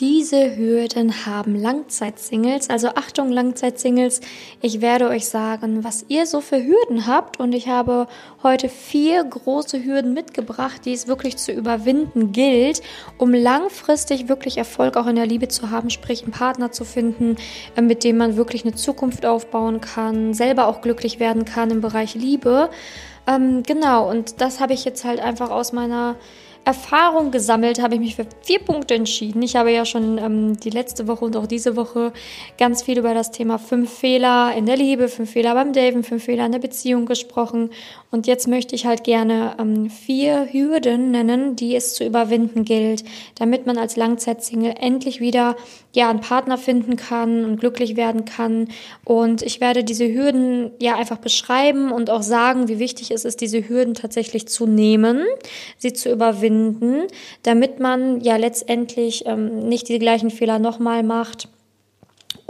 diese Hürden haben Langzeitsingles. Also Achtung Langzeitsingles, ich werde euch sagen, was ihr so für Hürden habt und ich habe heute vier große Hürden mitgebracht, die es wirklich zu überwinden gilt, um langfristig wirklich Erfolg auch in der Liebe zu haben, sprich einen Partner zu finden, äh, mit dem man wirklich eine Zukunft aufbauen kann, selber auch glücklich werden kann im Bereich Liebe. Ähm, genau, und das habe ich jetzt halt einfach aus meiner Erfahrung gesammelt, habe ich mich für vier Punkte entschieden. Ich habe ja schon ähm, die letzte Woche und auch diese Woche ganz viel über das Thema fünf Fehler in der Liebe, fünf Fehler beim Daven, fünf Fehler in der Beziehung gesprochen. Und jetzt möchte ich halt gerne ähm, vier Hürden nennen, die es zu überwinden gilt, damit man als Langzeitsingle endlich wieder ja einen Partner finden kann und glücklich werden kann. Und ich werde diese Hürden ja einfach beschreiben und auch sagen, wie wichtig es ist, diese Hürden tatsächlich zu nehmen, sie zu überwinden, damit man ja letztendlich ähm, nicht die gleichen Fehler nochmal macht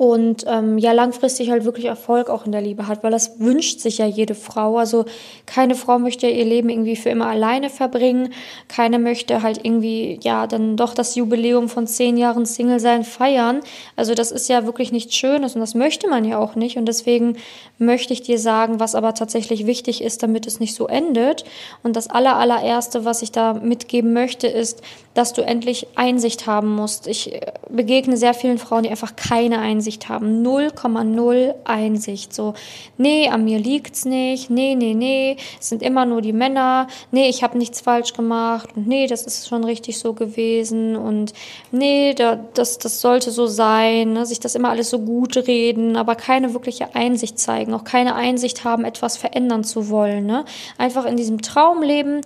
und ähm, ja langfristig halt wirklich Erfolg auch in der Liebe hat, weil das wünscht sich ja jede Frau. Also keine Frau möchte ihr Leben irgendwie für immer alleine verbringen, keine möchte halt irgendwie ja dann doch das Jubiläum von zehn Jahren Single sein feiern. Also das ist ja wirklich nichts Schönes und das möchte man ja auch nicht und deswegen möchte ich dir sagen, was aber tatsächlich wichtig ist, damit es nicht so endet. Und das aller allererste, was ich da mitgeben möchte, ist, dass du endlich Einsicht haben musst. Ich äh, begegne sehr vielen Frauen, die einfach keine Einsicht Einsicht haben. 0,0 Einsicht. So, nee, an mir liegt's nicht. Nee, nee, nee, es sind immer nur die Männer. Nee, ich habe nichts falsch gemacht. Und nee, das ist schon richtig so gewesen. Und nee, da, das, das sollte so sein. Ne? Sich das immer alles so gut reden, aber keine wirkliche Einsicht zeigen. Auch keine Einsicht haben, etwas verändern zu wollen. Ne? Einfach in diesem Traum leben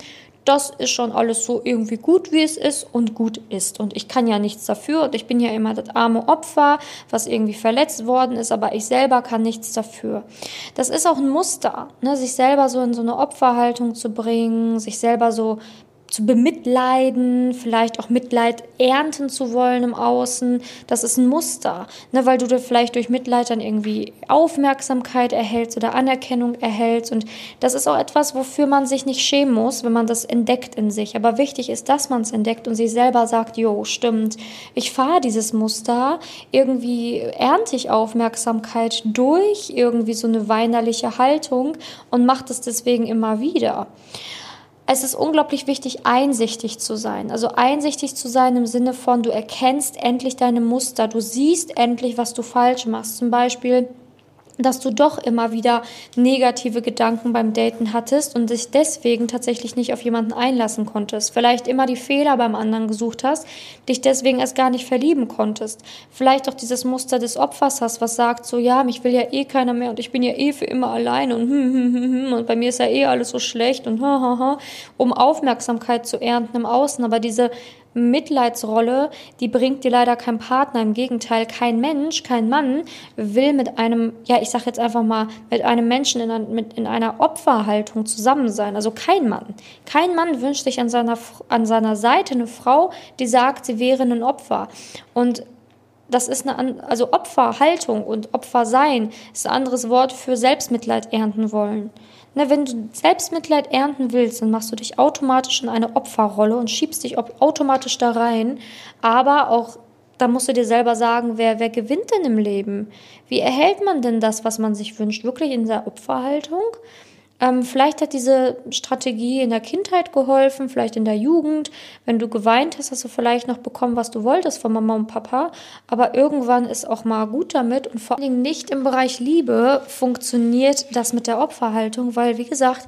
das ist schon alles so irgendwie gut, wie es ist und gut ist. Und ich kann ja nichts dafür und ich bin ja immer das arme Opfer, was irgendwie verletzt worden ist, aber ich selber kann nichts dafür. Das ist auch ein Muster, ne? sich selber so in so eine Opferhaltung zu bringen, sich selber so zu bemitleiden, vielleicht auch Mitleid ernten zu wollen im Außen. Das ist ein Muster, ne, weil du dir vielleicht durch Mitleid dann irgendwie Aufmerksamkeit erhältst oder Anerkennung erhältst. Und das ist auch etwas, wofür man sich nicht schämen muss, wenn man das entdeckt in sich. Aber wichtig ist, dass man es entdeckt und sich selber sagt, jo, stimmt, ich fahre dieses Muster, irgendwie ernte ich Aufmerksamkeit durch irgendwie so eine weinerliche Haltung und mache das deswegen immer wieder es ist unglaublich wichtig, einsichtig zu sein. Also einsichtig zu sein im Sinne von, du erkennst endlich deine Muster, du siehst endlich, was du falsch machst. Zum Beispiel, dass du doch immer wieder negative Gedanken beim Daten hattest und dich deswegen tatsächlich nicht auf jemanden einlassen konntest. Vielleicht immer die Fehler beim anderen gesucht hast, dich deswegen erst gar nicht verlieben konntest. Vielleicht auch dieses Muster des Opfers hast, was sagt so, ja, mich will ja eh keiner mehr und ich bin ja eh für immer allein und hm, hm, hm, hm, und bei mir ist ja eh alles so schlecht und ha, ha, ha, um Aufmerksamkeit zu ernten im Außen. Aber diese Mitleidsrolle, die bringt dir leider kein Partner. Im Gegenteil, kein Mensch, kein Mann will mit einem, ja, ich sag jetzt einfach mal, mit einem Menschen in, einer, mit, in einer Opferhaltung zusammen sein. Also kein Mann. Kein Mann wünscht sich an seiner, an seiner Seite eine Frau, die sagt, sie wäre ein Opfer. Und das ist eine, also Opferhaltung und Opfersein ist ein anderes Wort für Selbstmitleid ernten wollen. Na, wenn du Selbstmitleid ernten willst, dann machst du dich automatisch in eine Opferrolle und schiebst dich automatisch da rein. Aber auch, da musst du dir selber sagen, wer, wer gewinnt denn im Leben? Wie erhält man denn das, was man sich wünscht? Wirklich in der Opferhaltung? Ähm, vielleicht hat diese Strategie in der Kindheit geholfen, vielleicht in der Jugend. Wenn du geweint hast, hast du vielleicht noch bekommen, was du wolltest von Mama und Papa. Aber irgendwann ist auch mal gut damit. Und vor allen Dingen nicht im Bereich Liebe funktioniert das mit der Opferhaltung, weil, wie gesagt,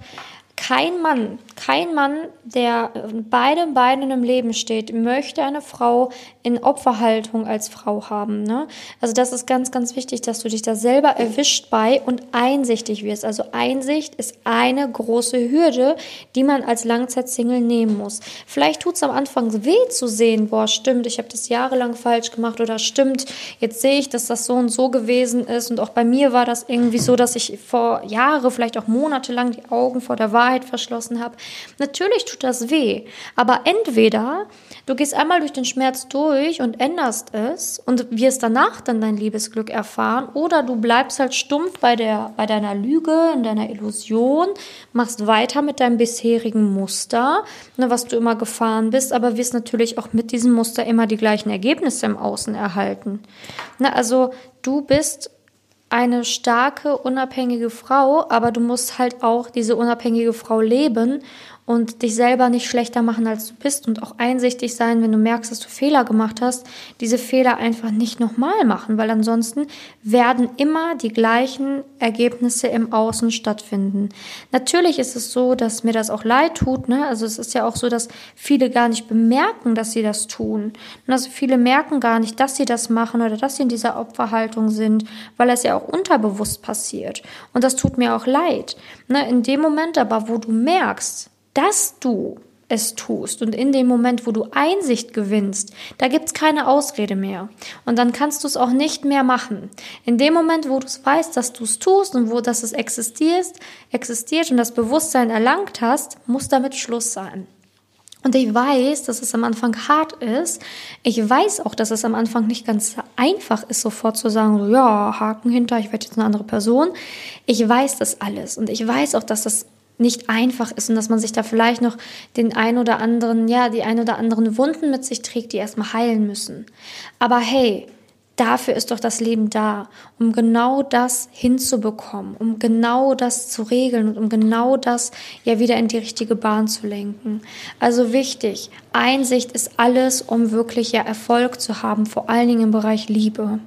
kein Mann, kein Mann, der beide Beinen im Leben steht, möchte eine Frau in Opferhaltung als Frau haben. Ne? Also das ist ganz, ganz wichtig, dass du dich da selber erwischt bei und einsichtig wirst. Also Einsicht ist eine große Hürde, die man als Langzeitsingle nehmen muss. Vielleicht tut es am Anfang weh zu sehen, boah, stimmt, ich habe das jahrelang falsch gemacht oder stimmt, jetzt sehe ich, dass das so und so gewesen ist. Und auch bei mir war das irgendwie so, dass ich vor Jahre, vielleicht auch monatelang die Augen vor der Wahrheit Wahrheit verschlossen habe. Natürlich tut das weh, aber entweder du gehst einmal durch den Schmerz durch und änderst es und wirst danach dann dein Liebesglück erfahren oder du bleibst halt stumpf bei der bei deiner Lüge, in deiner Illusion, machst weiter mit deinem bisherigen Muster, ne, was du immer gefahren bist, aber wirst natürlich auch mit diesem Muster immer die gleichen Ergebnisse im Außen erhalten. Ne, also du bist eine starke, unabhängige Frau, aber du musst halt auch diese unabhängige Frau leben und dich selber nicht schlechter machen, als du bist und auch einsichtig sein, wenn du merkst, dass du Fehler gemacht hast, diese Fehler einfach nicht nochmal machen, weil ansonsten werden immer die gleichen Ergebnisse im Außen stattfinden. Natürlich ist es so, dass mir das auch leid tut, ne? Also es ist ja auch so, dass viele gar nicht bemerken, dass sie das tun. Und also viele merken gar nicht, dass sie das machen oder dass sie in dieser Opferhaltung sind, weil es ja auch unterbewusst passiert. Und das tut mir auch leid. Ne? In dem Moment aber, wo du merkst, dass du es tust und in dem Moment, wo du Einsicht gewinnst, da gibt's keine Ausrede mehr. Und dann kannst du es auch nicht mehr machen. In dem Moment, wo du es weißt, dass du es tust und wo dass es existiert, existiert und das Bewusstsein erlangt hast, muss damit Schluss sein. Und ich weiß, dass es am Anfang hart ist. Ich weiß auch, dass es am Anfang nicht ganz einfach ist, sofort zu sagen, so, ja, Haken hinter, ich werde jetzt eine andere Person. Ich weiß das alles. Und ich weiß auch, dass das nicht einfach ist und dass man sich da vielleicht noch den ein oder anderen, ja, die ein oder anderen Wunden mit sich trägt, die erstmal heilen müssen. Aber hey, dafür ist doch das Leben da, um genau das hinzubekommen, um genau das zu regeln und um genau das ja wieder in die richtige Bahn zu lenken. Also wichtig, Einsicht ist alles, um wirklich ja Erfolg zu haben, vor allen Dingen im Bereich Liebe.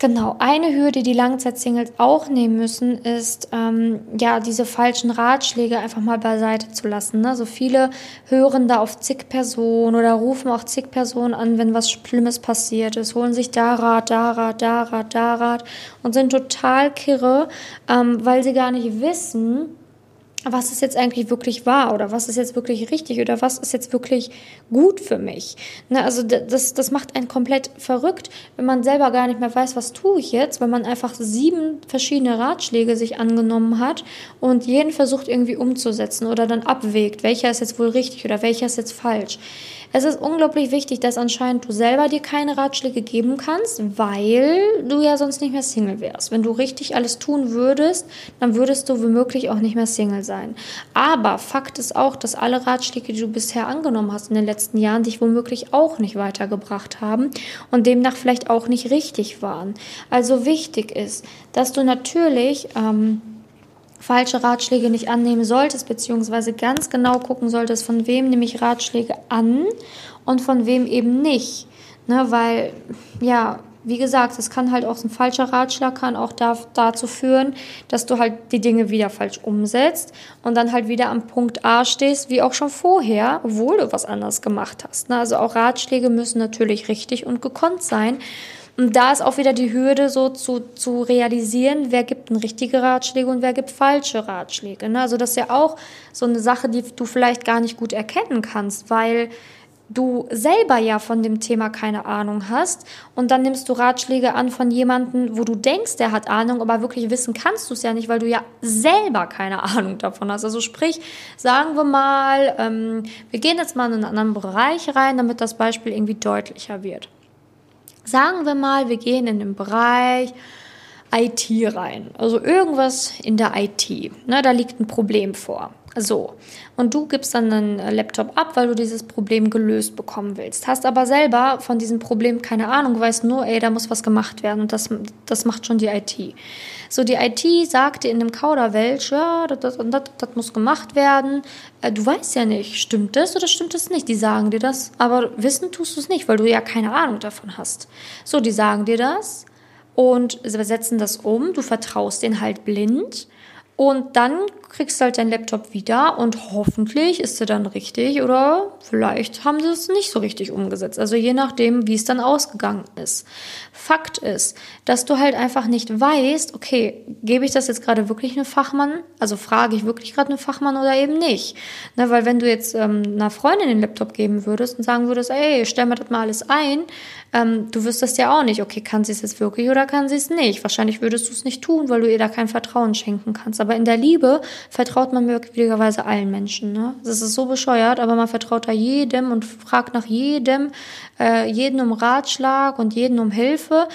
Genau, eine Hürde, die Langzeitsingles auch nehmen müssen, ist ähm, ja diese falschen Ratschläge einfach mal beiseite zu lassen. Ne? So viele hören da auf zig Personen oder rufen auch zig Personen an, wenn was Schlimmes passiert ist, holen sich da Rat, da Rat, da Rat, da Rat und sind total kirre, ähm, weil sie gar nicht wissen, was ist jetzt eigentlich wirklich wahr oder was ist jetzt wirklich richtig oder was ist jetzt wirklich gut für mich. Ne, also das, das macht einen komplett verrückt, wenn man selber gar nicht mehr weiß, was tue ich jetzt, weil man einfach sieben verschiedene Ratschläge sich angenommen hat und jeden versucht irgendwie umzusetzen oder dann abwägt, welcher ist jetzt wohl richtig oder welcher ist jetzt falsch. Es ist unglaublich wichtig, dass anscheinend du selber dir keine Ratschläge geben kannst, weil du ja sonst nicht mehr Single wärst. Wenn du richtig alles tun würdest, dann würdest du womöglich auch nicht mehr Single sein. Aber Fakt ist auch, dass alle Ratschläge, die du bisher angenommen hast in den letzten Jahren, dich womöglich auch nicht weitergebracht haben und demnach vielleicht auch nicht richtig waren. Also wichtig ist, dass du natürlich ähm, falsche Ratschläge nicht annehmen solltest, beziehungsweise ganz genau gucken solltest, von wem nehme ich Ratschläge an und von wem eben nicht. Ne, weil, ja, wie gesagt, es kann halt auch ein falscher Ratschlag kann auch da, dazu führen, dass du halt die Dinge wieder falsch umsetzt und dann halt wieder am Punkt A stehst, wie auch schon vorher, obwohl du was anderes gemacht hast. Ne? Also auch Ratschläge müssen natürlich richtig und gekonnt sein. Und da ist auch wieder die Hürde, so zu, zu realisieren, wer gibt richtige Ratschläge und wer gibt falsche Ratschläge. Ne? Also das ist ja auch so eine Sache, die du vielleicht gar nicht gut erkennen kannst, weil du selber ja von dem Thema keine Ahnung hast und dann nimmst du Ratschläge an von jemandem, wo du denkst, der hat Ahnung, aber wirklich wissen kannst du es ja nicht, weil du ja selber keine Ahnung davon hast. Also sprich, sagen wir mal, ähm, wir gehen jetzt mal in einen anderen Bereich rein, damit das Beispiel irgendwie deutlicher wird. Sagen wir mal, wir gehen in den Bereich IT rein. Also irgendwas in der IT. Ne, da liegt ein Problem vor. So. Und du gibst dann einen Laptop ab, weil du dieses Problem gelöst bekommen willst. Hast aber selber von diesem Problem keine Ahnung, weißt nur, ey, da muss was gemacht werden und das, das macht schon die IT. So, die IT sagt dir in dem Kauderwelsch, ja, das, das, das, das muss gemacht werden. Äh, du weißt ja nicht, stimmt das oder stimmt das nicht? Die sagen dir das, aber wissen tust du es nicht, weil du ja keine Ahnung davon hast. So, die sagen dir das und setzen das um, du vertraust denen halt blind und dann kriegst halt deinen Laptop wieder und hoffentlich ist er dann richtig oder vielleicht haben sie es nicht so richtig umgesetzt. Also je nachdem, wie es dann ausgegangen ist. Fakt ist, dass du halt einfach nicht weißt, okay, gebe ich das jetzt gerade wirklich einem Fachmann? Also frage ich wirklich gerade einen Fachmann oder eben nicht? Na, weil wenn du jetzt ähm, einer Freundin den Laptop geben würdest und sagen würdest, ey, stell mir das mal alles ein, Ähm, du wüsstest ja auch nicht, okay, kann sie es jetzt wirklich oder kann sie es nicht. Wahrscheinlich würdest du es nicht tun, weil du ihr da kein Vertrauen schenken kannst. Aber in der Liebe vertraut man möglicherweise allen Menschen. Ne? Das ist so bescheuert, aber man vertraut da jedem und fragt nach jedem, äh, jeden um Ratschlag und jeden um Hilfe,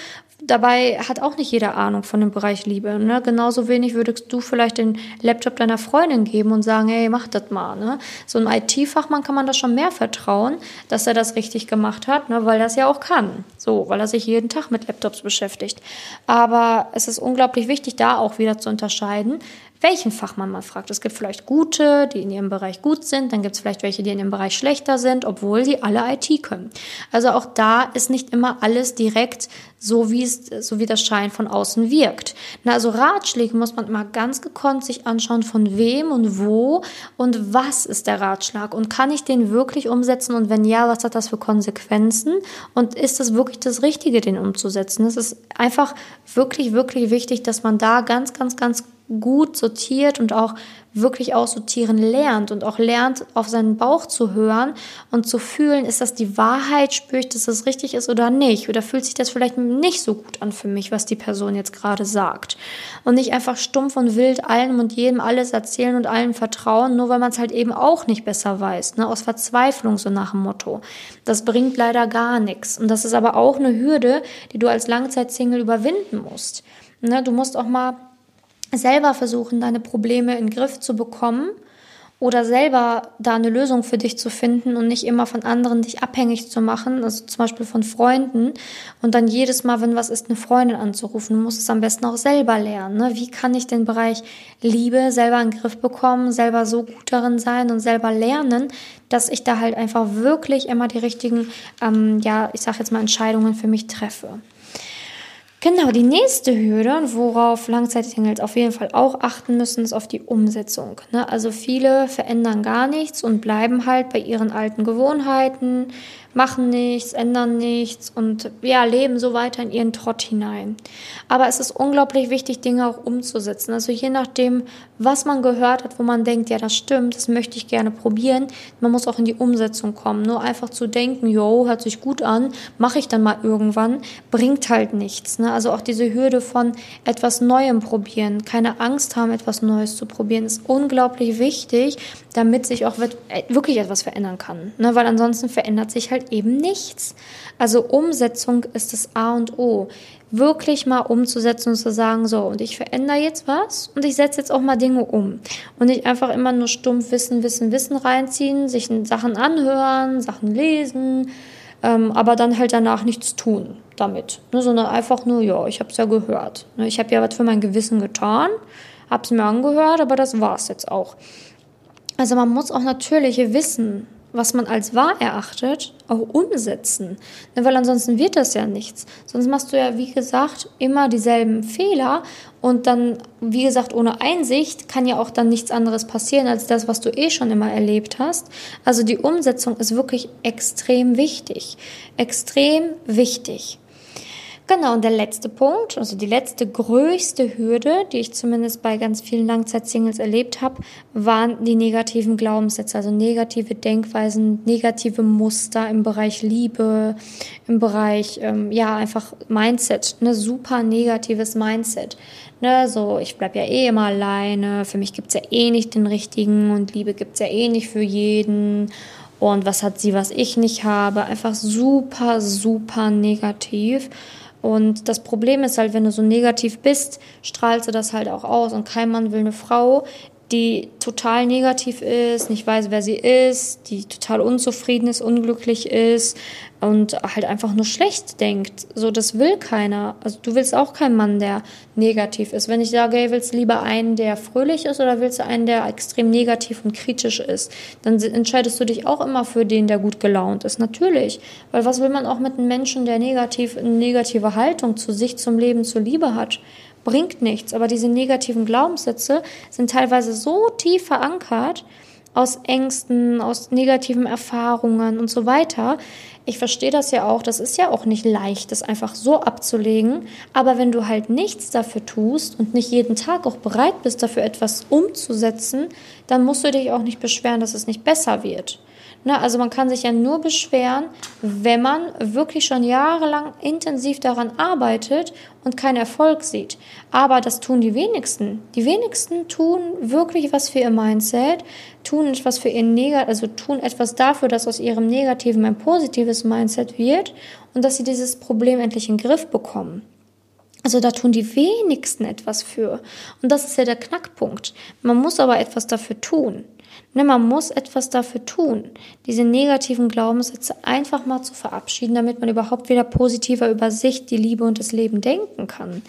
Dabei hat auch nicht jeder Ahnung von dem Bereich Liebe. Ne? Genauso wenig würdest du vielleicht den Laptop deiner Freundin geben und sagen, hey, mach das mal. Ne? So ein IT-Fachmann kann man das schon mehr vertrauen, dass er das richtig gemacht hat, ne? weil er es ja auch kann. So, weil er sich jeden Tag mit Laptops beschäftigt. Aber es ist unglaublich wichtig, da auch wieder zu unterscheiden, welchen Fachmann man fragt. Es gibt vielleicht gute, die in ihrem Bereich gut sind, dann gibt es vielleicht welche, die in ihrem Bereich schlechter sind, obwohl sie alle IT können. Also auch da ist nicht immer alles direkt so, wie es, so wie das Schein von außen wirkt. Na, also Ratschläge muss man immer ganz gekonnt sich anschauen, von wem und wo und was ist der Ratschlag und kann ich den wirklich umsetzen und wenn ja, was hat das für Konsequenzen und ist es wirklich das Richtige, den umzusetzen? Es ist einfach wirklich, wirklich wichtig, dass man da ganz, ganz, ganz gut sortiert und auch wirklich aussortieren lernt und auch lernt, auf seinen Bauch zu hören und zu fühlen, ist das die Wahrheit, spüre ich, dass das richtig ist oder nicht? Oder fühlt sich das vielleicht nicht so gut an für mich, was die Person jetzt gerade sagt? Und nicht einfach stumpf und wild allem und jedem alles erzählen und allen vertrauen, nur weil man es halt eben auch nicht besser weiß, ne? aus Verzweiflung so nach dem Motto. Das bringt leider gar nichts. Und das ist aber auch eine Hürde, die du als Langzeitsingle überwinden musst. Ne? Du musst auch mal selber versuchen, deine Probleme in den Griff zu bekommen oder selber da eine Lösung für dich zu finden und nicht immer von anderen dich abhängig zu machen, also zum Beispiel von Freunden und dann jedes Mal, wenn was ist, eine Freundin anzurufen. Du musst es am besten auch selber lernen. Ne? Wie kann ich den Bereich Liebe selber in den Griff bekommen, selber so gut darin sein und selber lernen, dass ich da halt einfach wirklich immer die richtigen, ähm, ja, ich sag jetzt mal Entscheidungen für mich treffe. Genau, die nächste Hürde, worauf Langzeitsingles auf jeden Fall auch achten müssen, ist auf die Umsetzung. Ne? Also viele verändern gar nichts und bleiben halt bei ihren alten Gewohnheiten, machen nichts, ändern nichts und ja, leben so weiter in ihren Trott hinein. Aber es ist unglaublich wichtig, Dinge auch umzusetzen. Also je nachdem, was man gehört hat, wo man denkt, ja, das stimmt, das möchte ich gerne probieren, man muss auch in die Umsetzung kommen. Nur einfach zu denken, yo, hört sich gut an, mache ich dann mal irgendwann, bringt halt nichts. Ne? Also auch diese Hürde von etwas Neuem probieren, keine Angst haben, etwas Neues zu probieren, ist unglaublich wichtig, damit sich auch wirklich etwas verändern kann. Ne? Weil ansonsten verändert sich halt eben nichts. Also Umsetzung ist das A und O. Wirklich mal umzusetzen und zu sagen, so, und ich verändere jetzt was und ich setze jetzt auch mal Dinge um. Und nicht einfach immer nur stumpf Wissen, Wissen, Wissen reinziehen, sich Sachen anhören, Sachen lesen, ähm, aber dann halt danach nichts tun damit. Ne? Sondern einfach nur, ja, ich habe es ja gehört. Ne? Ich habe ja was für mein Gewissen getan, habe es mir angehört, aber das war es jetzt auch. Also man muss auch natürlich wissen, was man als wahr erachtet, auch umsetzen. Weil ansonsten wird das ja nichts. Sonst machst du ja, wie gesagt, immer dieselben Fehler und dann, wie gesagt, ohne Einsicht kann ja auch dann nichts anderes passieren als das, was du eh schon immer erlebt hast. Also die Umsetzung ist wirklich extrem wichtig. Extrem wichtig. Genau, und der letzte Punkt, also die letzte größte Hürde, die ich zumindest bei ganz vielen Langzeitsingles erlebt habe, waren die negativen Glaubenssätze, also negative Denkweisen, negative Muster im Bereich Liebe, im Bereich, ähm, ja, einfach Mindset, ne, super negatives Mindset. Ne, so, ich bleib ja eh immer alleine, für mich gibt's ja eh nicht den richtigen und Liebe gibt's ja eh nicht für jeden und was hat sie, was ich nicht habe. Einfach super, super negativ. Und das Problem ist halt, wenn du so negativ bist, strahlst du das halt auch aus. Und kein Mann will eine Frau, die total negativ ist, nicht weiß, wer sie ist, die total unzufrieden ist, unglücklich ist und halt einfach nur schlecht denkt. So, das will keiner. Also du willst auch keinen Mann, der negativ ist. Wenn ich sage, hey, willst du lieber einen, der fröhlich ist oder willst du einen, der extrem negativ und kritisch ist, dann entscheidest du dich auch immer für den, der gut gelaunt ist. Natürlich. Weil was will man auch mit einem Menschen, der negativ, eine negative Haltung zu sich, zum Leben, zur Liebe hat? Bringt nichts. Aber diese negativen Glaubenssätze sind teilweise so tief verankert aus Ängsten, aus negativen Erfahrungen und so weiter. Ich verstehe das ja auch. Das ist ja auch nicht leicht, das einfach so abzulegen. Aber wenn du halt nichts dafür tust und nicht jeden Tag auch bereit bist, dafür etwas umzusetzen, dann musst du dich auch nicht beschweren, dass es nicht besser wird. Ne, also man kann sich ja nur beschweren, wenn man wirklich schon jahrelang intensiv daran arbeitet und keinen Erfolg sieht. Aber das tun die wenigsten. Die wenigsten tun wirklich was für ihr Mindset, tun etwas für ihr Negat also tun etwas dafür, dass aus ihrem negativen ein positives Mindset wird und dass sie dieses Problem endlich in den Griff bekommen. Also da tun die wenigsten etwas für. Und das ist ja der Knackpunkt. Man muss aber etwas dafür tun. Ne, man muss etwas dafür tun, diese negativen Glaubenssätze einfach mal zu verabschieden, damit man überhaupt wieder positiver über sich, die Liebe und das Leben denken kann.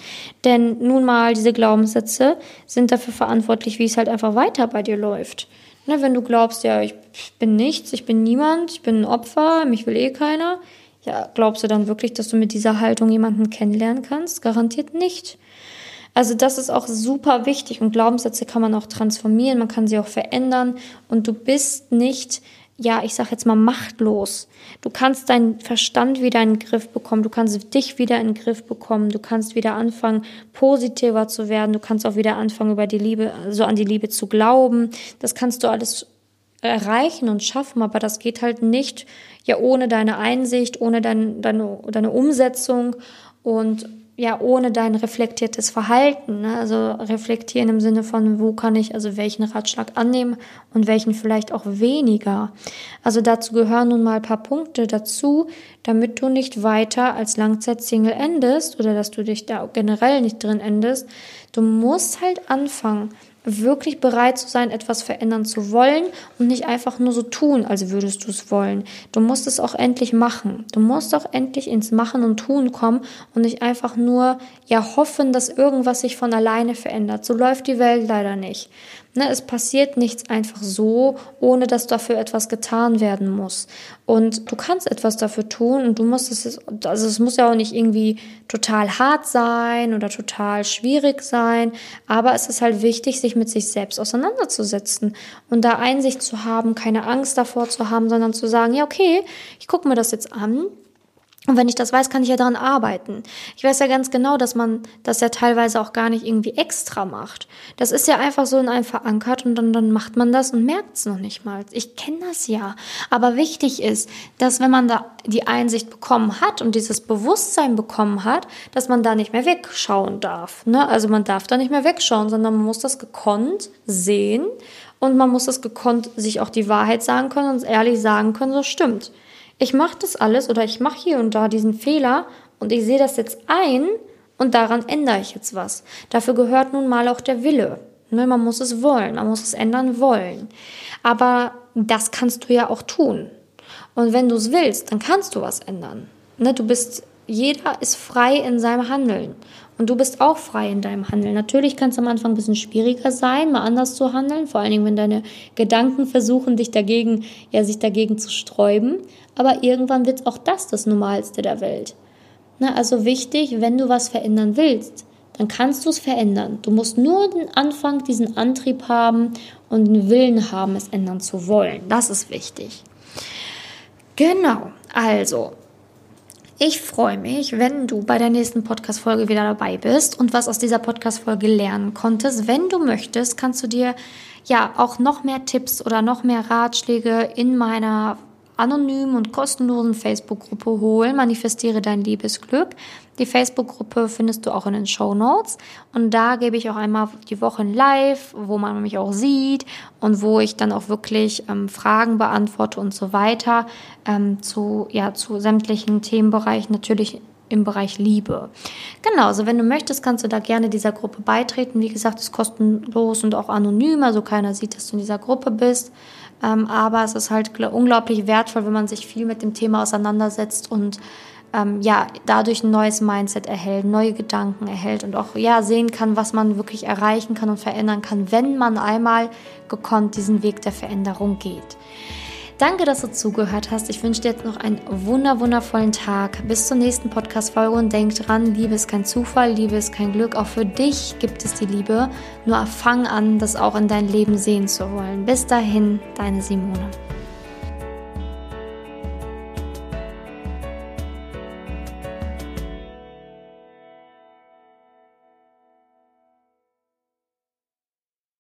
Denn nun mal, diese Glaubenssätze sind dafür verantwortlich, wie es halt einfach weiter bei dir läuft. Ne, wenn du glaubst, ja, ich bin nichts, ich bin niemand, ich bin ein Opfer, mich will eh keiner, ja, glaubst du dann wirklich, dass du mit dieser Haltung jemanden kennenlernen kannst? Garantiert nicht. Also das ist auch super wichtig und Glaubenssätze kann man auch transformieren, man kann sie auch verändern und du bist nicht, ja, ich sag jetzt mal machtlos. Du kannst deinen Verstand wieder in den Griff bekommen, du kannst dich wieder in den Griff bekommen, du kannst wieder anfangen, positiver zu werden, du kannst auch wieder anfangen, über die Liebe, so also an die Liebe zu glauben. Das kannst du alles erreichen und schaffen, aber das geht halt nicht ja ohne deine Einsicht, ohne dein, deine, deine Umsetzung und ja ohne dein reflektiertes Verhalten. Ne? Also reflektieren im Sinne von, wo kann ich also welchen Ratschlag annehmen und welchen vielleicht auch weniger. Also dazu gehören nun mal ein paar Punkte dazu, damit du nicht weiter als Langzeitsingle endest oder dass du dich da generell nicht drin endest. Du musst halt anfangen, wirklich bereit zu sein, etwas verändern zu wollen und nicht einfach nur so tun, als würdest du es wollen. Du musst es auch endlich machen. Du musst auch endlich ins Machen und Tun kommen und nicht einfach nur ja hoffen, dass irgendwas sich von alleine verändert. So läuft die Welt leider nicht. Ne, es passiert nichts einfach so, ohne dass dafür etwas getan werden muss. Und du kannst etwas dafür tun und du musst es, also es muss ja auch nicht irgendwie total hart sein oder total schwierig sein, aber es ist halt wichtig, sich mit sich selbst auseinanderzusetzen und da Einsicht zu haben, keine Angst davor zu haben, sondern zu sagen, ja, okay, ich gucke mir das jetzt an und wenn ich das weiß, kann ich ja daran arbeiten. Ich weiß ja ganz genau, dass man das ja teilweise auch gar nicht irgendwie extra macht. Das ist ja einfach so in einem verankert und dann, dann macht man das und merkt es noch nicht mal. Ich kenne das ja. Aber wichtig ist, dass wenn man da die Einsicht bekommen hat und dieses Bewusstsein bekommen hat, dass man da nicht mehr wegschauen darf. Ne? Also man darf da nicht mehr wegschauen, sondern man muss das gekonnt sehen und man muss das gekonnt sich auch die Wahrheit sagen können und ehrlich sagen können, so stimmt ich mache das alles oder ich mache hier und da diesen Fehler und ich sehe das jetzt ein und daran ändere ich jetzt was. Dafür gehört nun mal auch der Wille. Ne, man muss es wollen, man muss es ändern wollen. Aber das kannst du ja auch tun. Und wenn du es willst, dann kannst du was ändern. Ne, du bist, jeder ist frei in seinem Handeln. Und du bist auch frei in deinem Handeln. Natürlich kann es am Anfang ein bisschen schwieriger sein, mal anders zu handeln, vor allen Dingen, wenn deine Gedanken versuchen, dich dagegen, ja, sich dagegen zu sträuben. Aber irgendwann wird auch das das Normalste der Welt. Na, also wichtig, wenn du was verändern willst, dann kannst du es verändern. Du musst nur den Anfang, diesen Antrieb haben und den Willen haben, es ändern zu wollen. Das ist wichtig. Genau, also ich freue mich, wenn du bei der nächsten Podcast-Folge wieder dabei bist und was aus dieser Podcast-Folge lernen konntest. Wenn du möchtest, kannst du dir ja auch noch mehr Tipps oder noch mehr Ratschläge in meiner anonymen und kostenlosen Facebook-Gruppe holen. Manifestiere dein Liebesglück. Die Facebook-Gruppe findest du auch in den Show Notes. Und da gebe ich auch einmal die Woche Live, wo man mich auch sieht und wo ich dann auch wirklich ähm, Fragen beantworte und so weiter ähm, zu, ja, zu sämtlichen Themenbereichen. Natürlich im Bereich Liebe. Genau, also wenn du möchtest, kannst du da gerne dieser Gruppe beitreten. Wie gesagt, es ist kostenlos und auch anonym, also keiner sieht, dass du in dieser Gruppe bist. Ähm, aber es ist halt unglaublich wertvoll, wenn man sich viel mit dem Thema auseinandersetzt und ähm, ja, dadurch ein neues Mindset erhält, neue Gedanken erhält und auch ja sehen kann, was man wirklich erreichen kann und verändern kann, wenn man einmal gekonnt diesen Weg der Veränderung geht. Danke, dass du zugehört hast. Ich wünsche dir jetzt noch einen wunder wundervollen Tag. Bis zur nächsten Podcast-Folge und denk dran, Liebe ist kein Zufall, Liebe ist kein Glück. Auch für dich gibt es die Liebe. Nur fang an, das auch in dein Leben sehen zu wollen. Bis dahin, deine Simone.